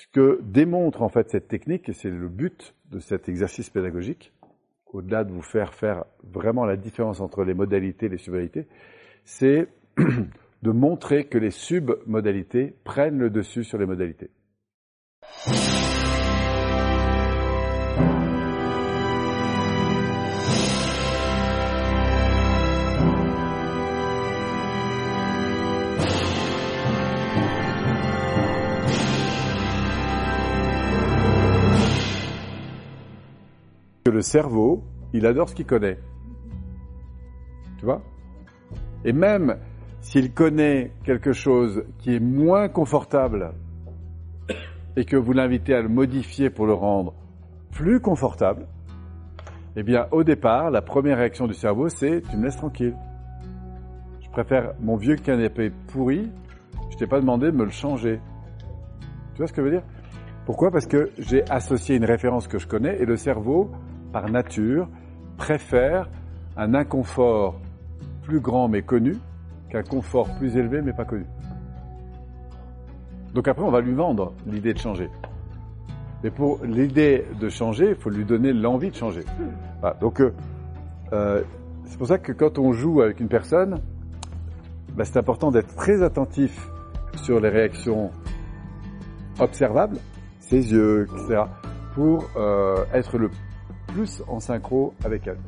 ce que démontre en fait cette technique, et c'est le but de cet exercice pédagogique, au-delà de vous faire faire vraiment la différence entre les modalités et les submodalités, c'est de montrer que les submodalités prennent le dessus sur les modalités. Le cerveau, il adore ce qu'il connaît. Tu vois? Et même s'il connaît quelque chose qui est moins confortable et que vous l'invitez à le modifier pour le rendre plus confortable, eh bien, au départ, la première réaction du cerveau, c'est tu me laisses tranquille. Je préfère mon vieux canapé pourri, je t'ai pas demandé de me le changer. Tu vois ce que je veux dire? Pourquoi? Parce que j'ai associé une référence que je connais et le cerveau, par nature, préfère un inconfort plus grand mais connu qu'un confort plus élevé mais pas connu. Donc après, on va lui vendre l'idée de changer. Mais pour l'idée de changer, il faut lui donner l'envie de changer. Donc euh, euh, c'est pour ça que quand on joue avec une personne, bah, c'est important d'être très attentif sur les réactions observables, ses yeux, etc., pour euh, être le plus en synchro avec elle.